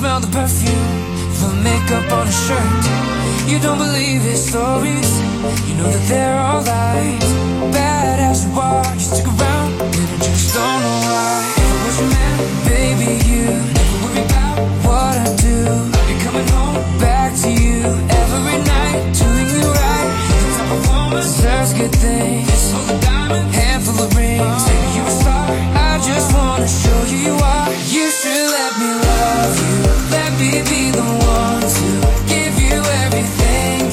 smell the perfume, the makeup on his shirt. You don't believe his stories, you know that they're all lies. Bad as you are, you stick around, and I just don't know why. If I was your man, baby, you never worry about what I do. You're coming home back to you every night, doing you right. The type of woman deserves good things. This whole diamond, handful of rings. Maybe you're a star. I just wanna show you why you should let me love you. Let me be the one to give you everything.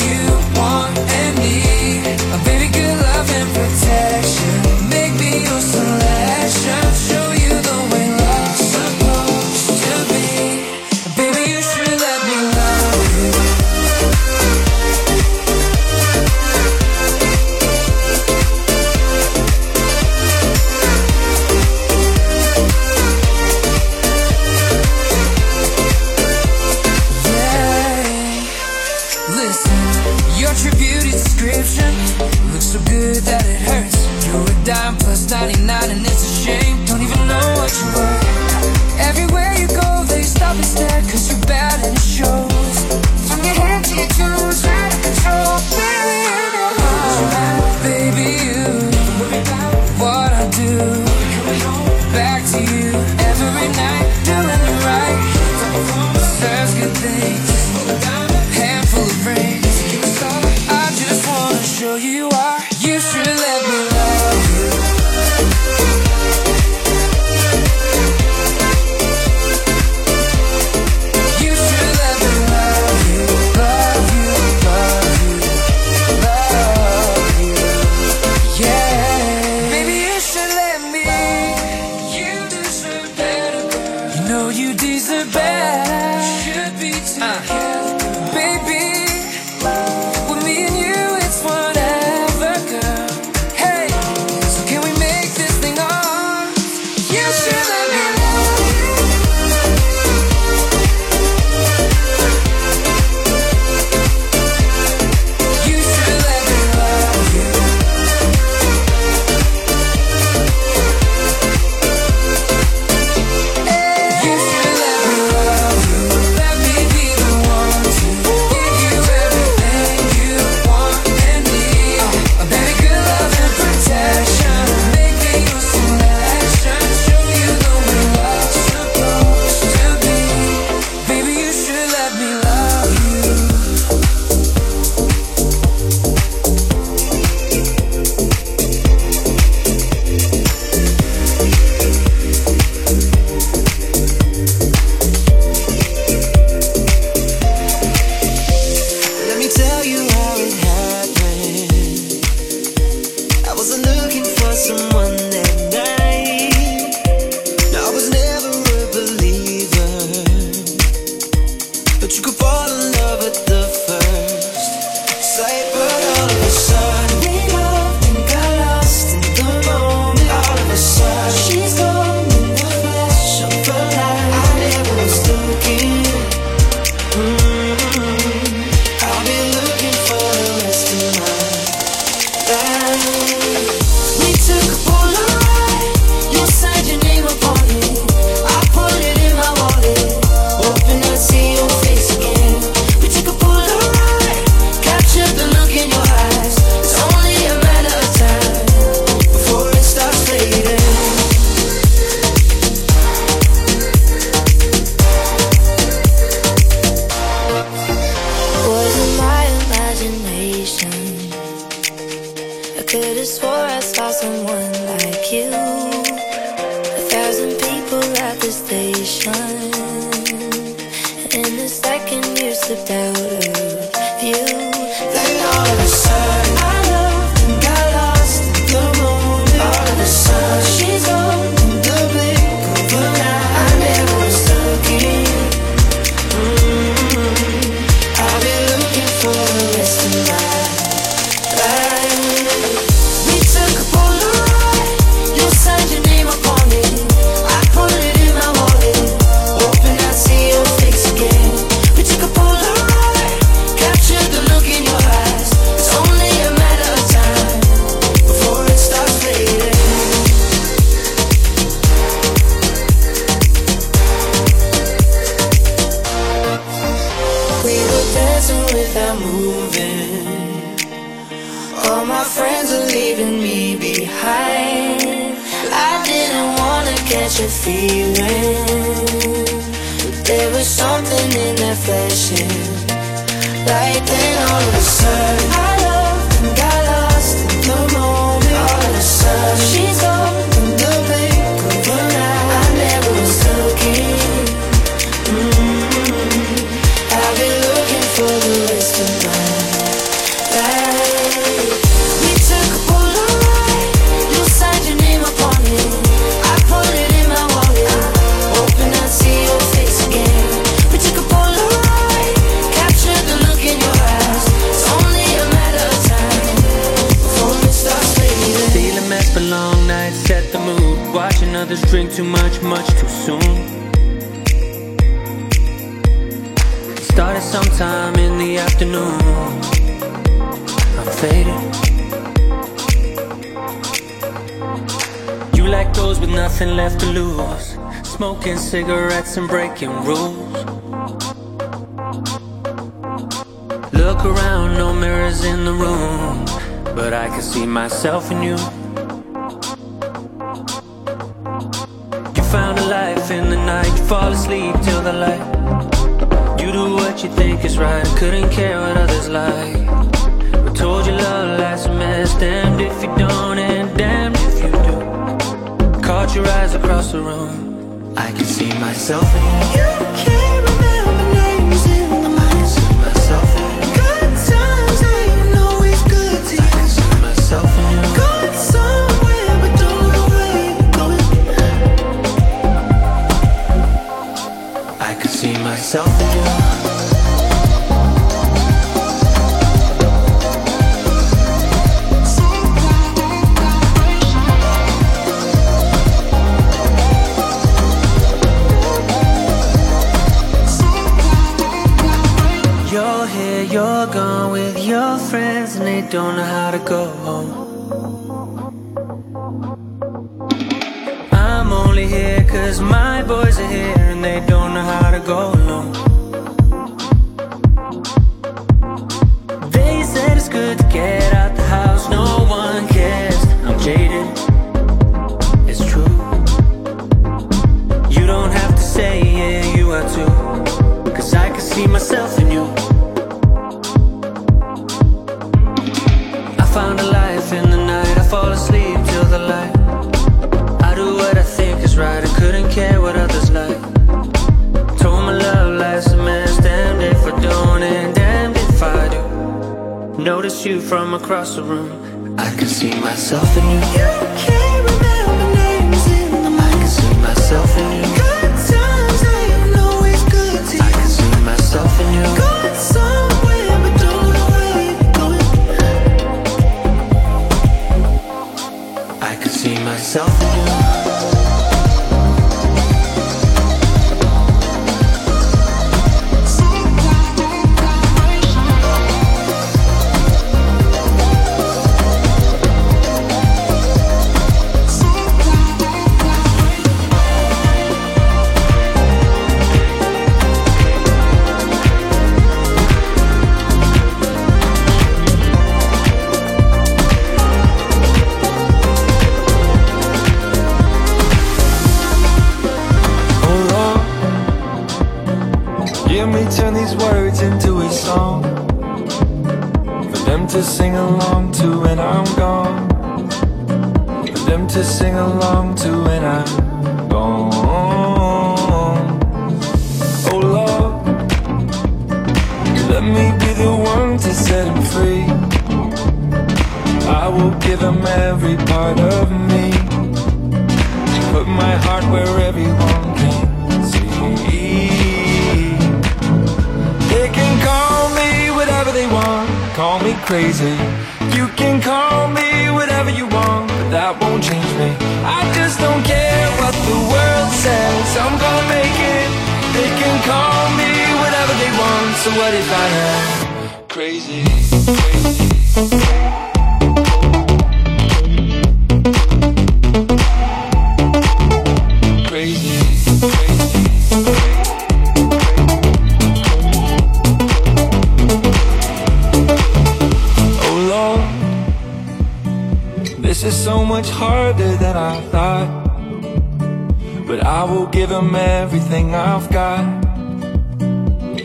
them everything I've got.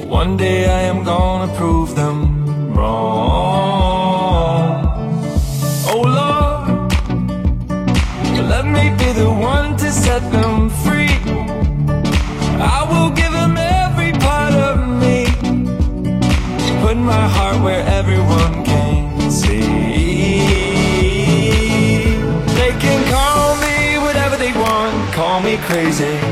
One day I am gonna prove them wrong. Oh Lord, let me be the one to set them free. I will give them every part of me, put my heart where everyone can see. They can call me whatever they want, call me crazy.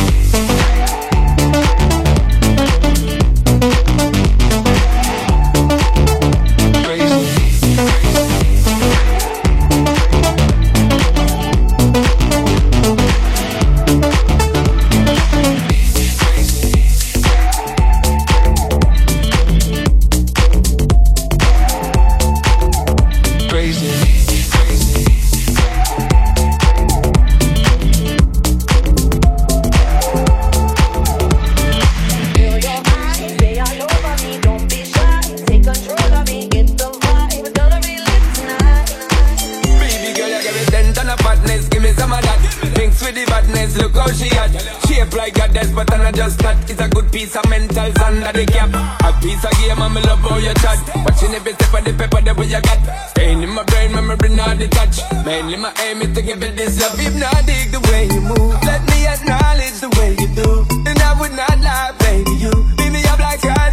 give to give it yourself. Even I dig the way you move. Let me acknowledge the way you do. And I would not lie, baby. You beat me up like I.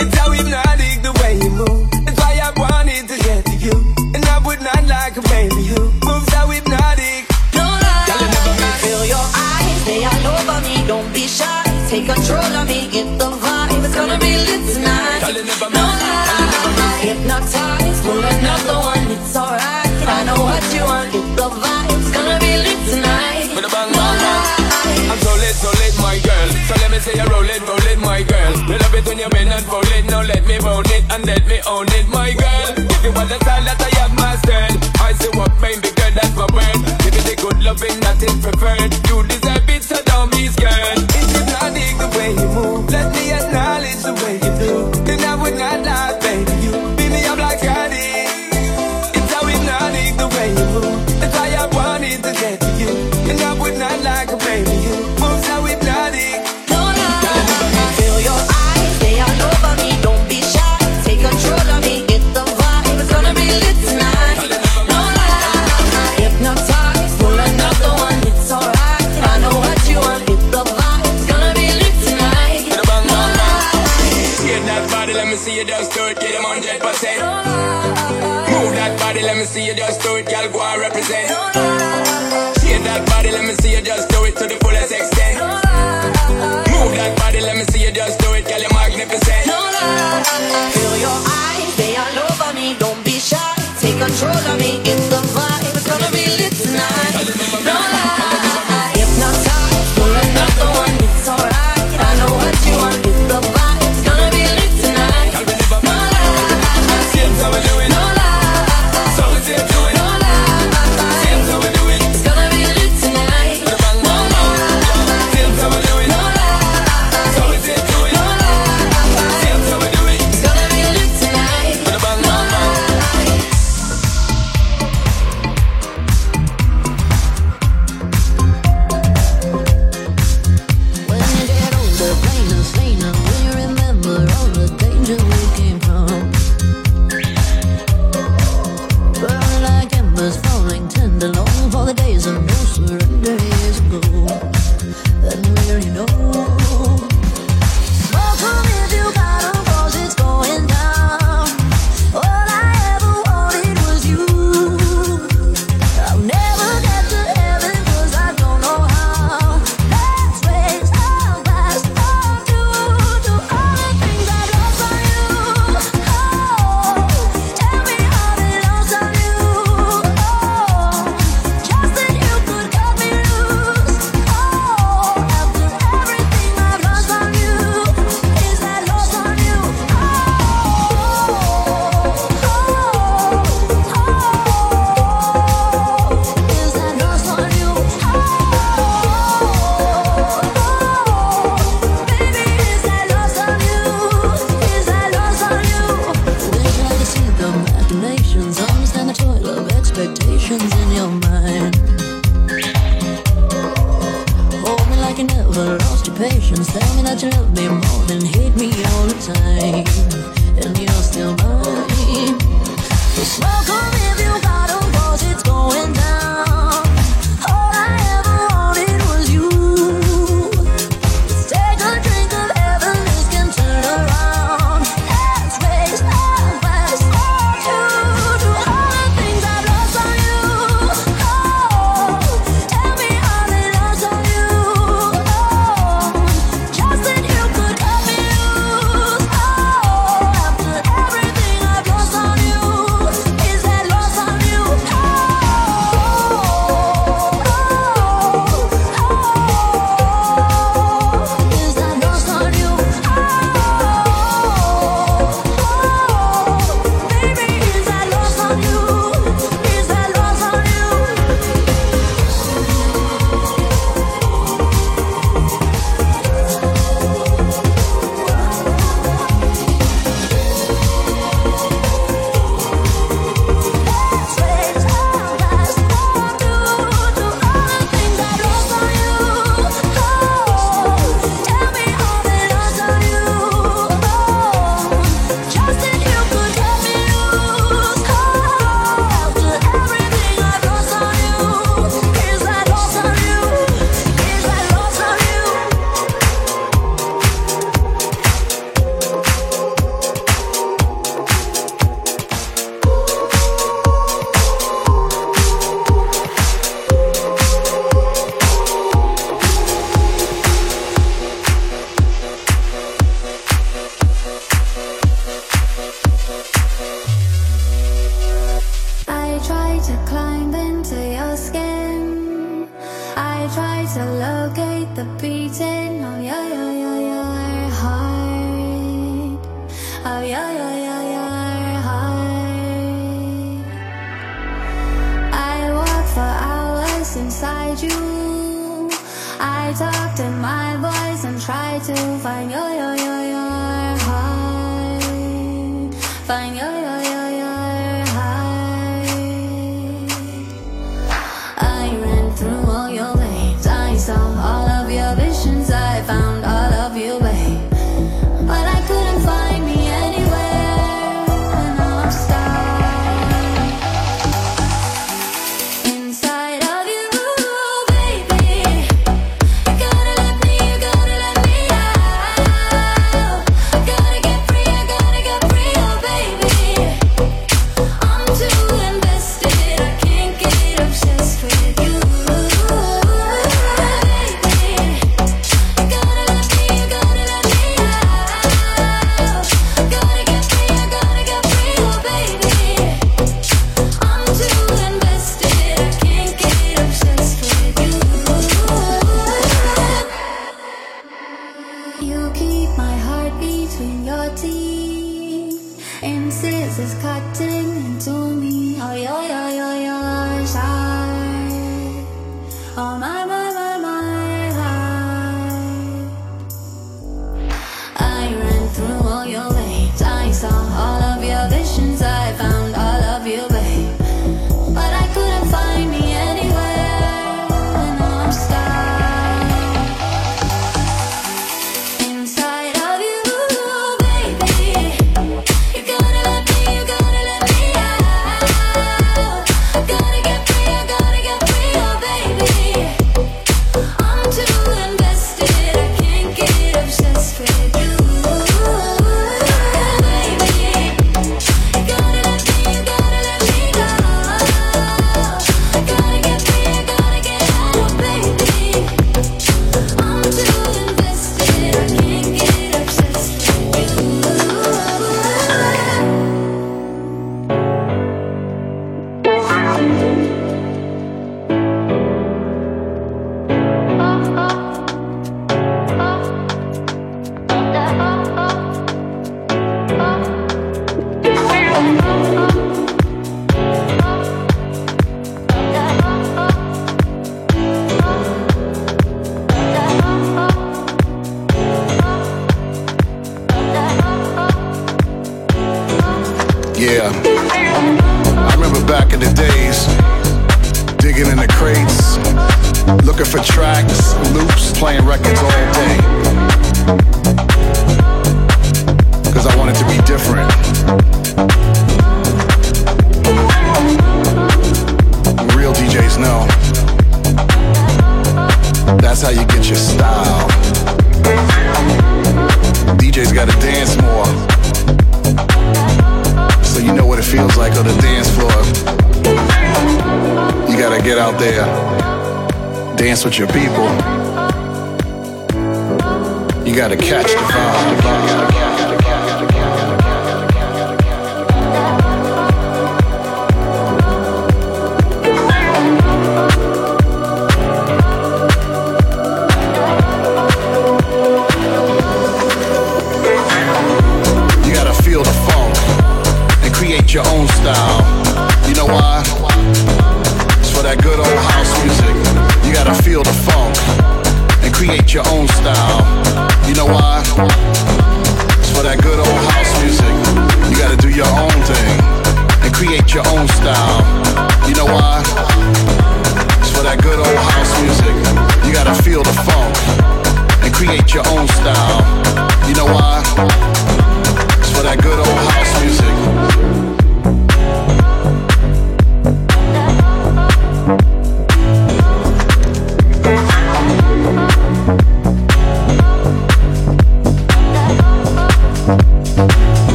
It's how even I dig the way you move. It's why I wanted to get to you. And I would not lie, baby. You moves how hypnotic. No lie. Y'all me. Feel your eyes. They all over me. Don't be shy. Take control of me. Get the vibe. It's gonna be lit tonight. loving that is preferred. Sola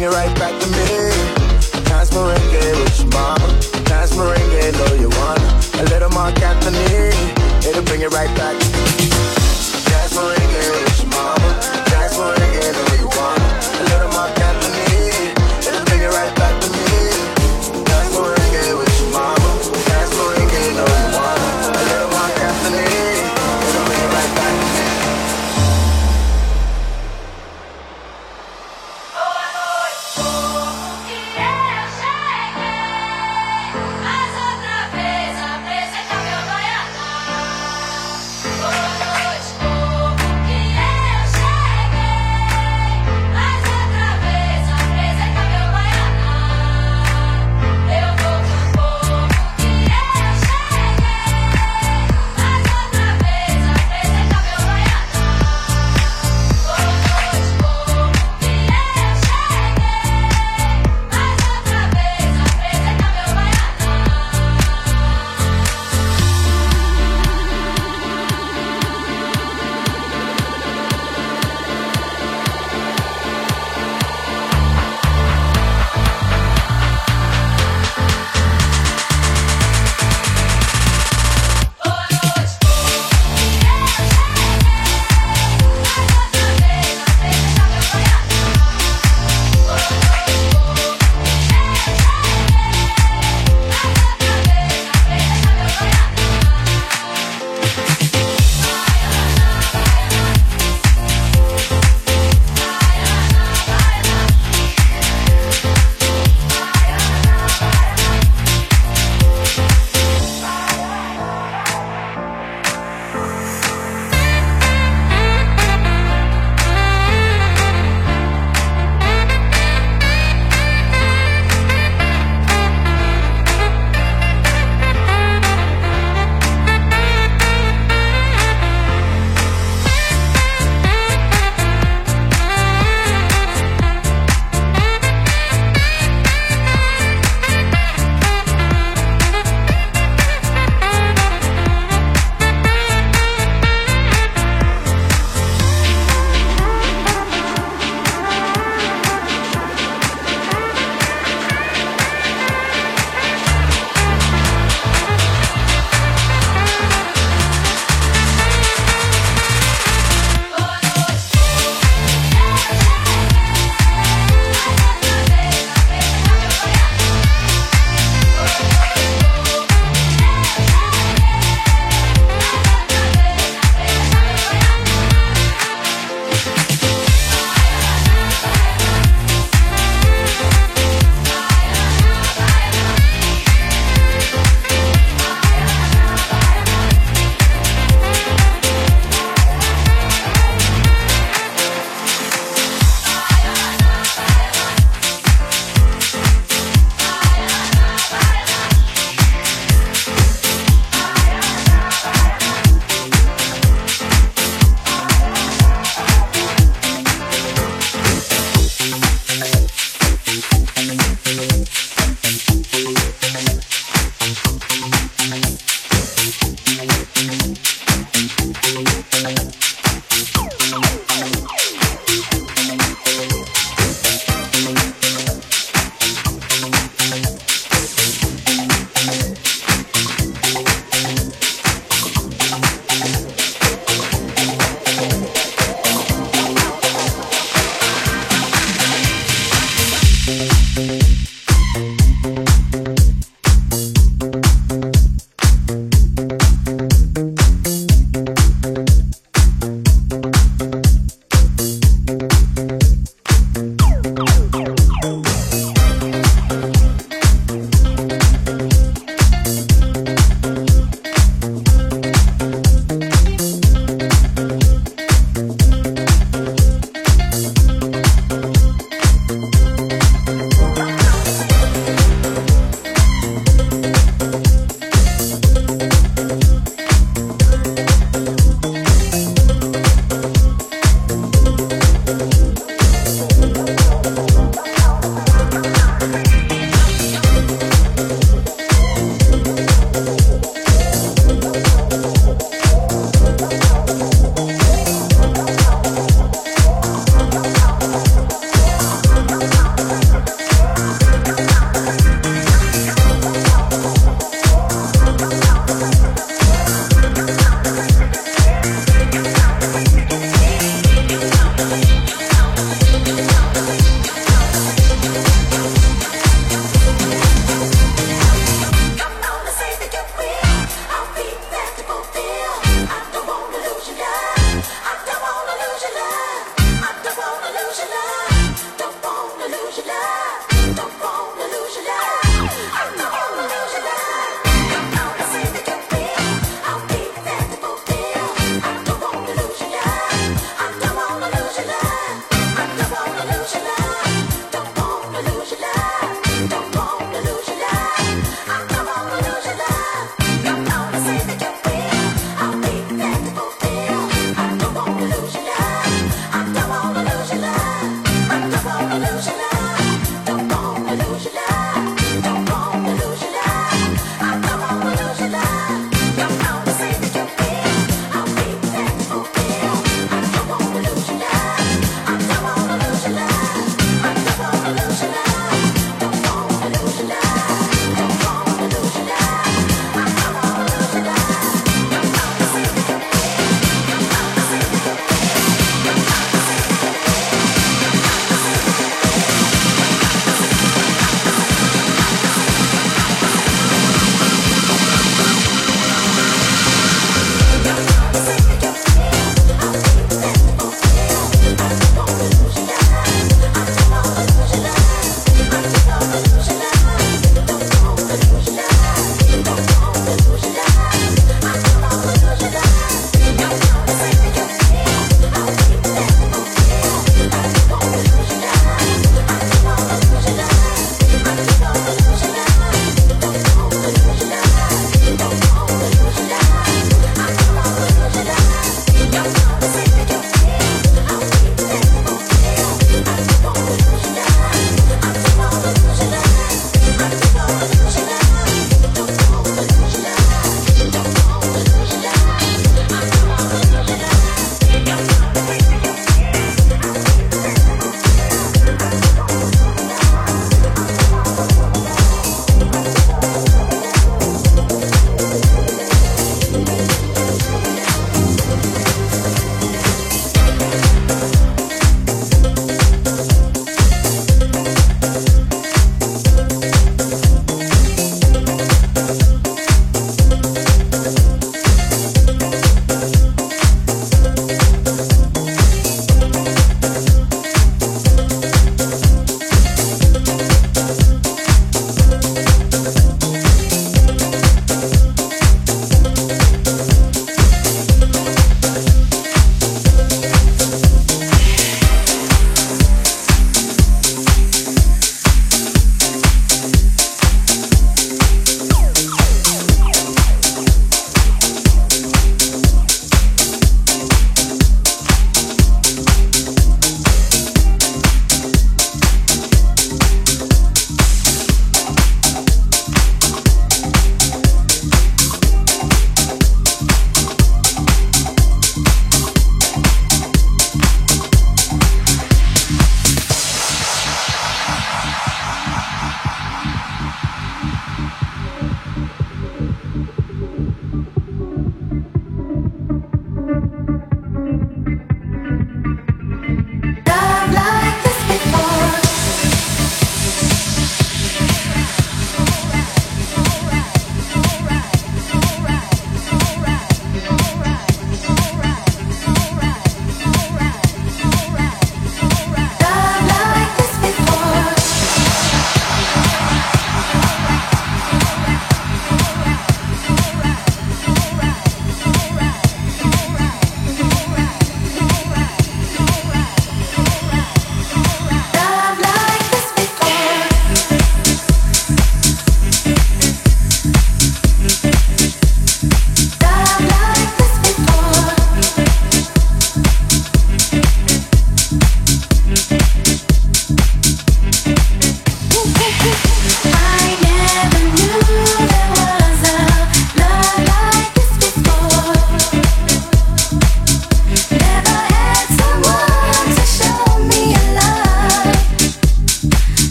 bring it right back to me. Dance merengue with your mama. Dance merengue, know you wanna. A little more Anthony, it'll bring it right back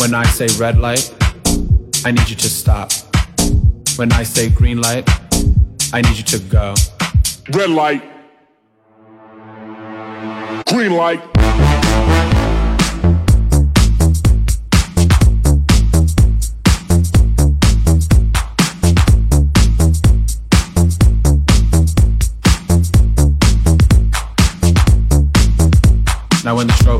When I say red light, I need you to stop. When I say green light, I need you to go. Red light. Green light. Now when the strobe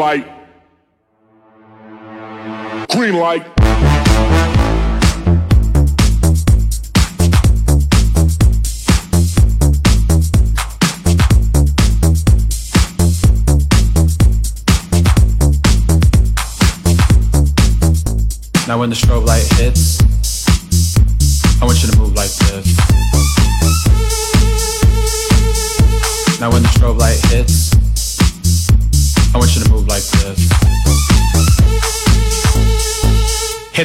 Light. Green light. Now when the strobe light hits,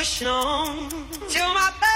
Pushing on till my blood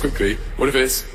quickly. What if it's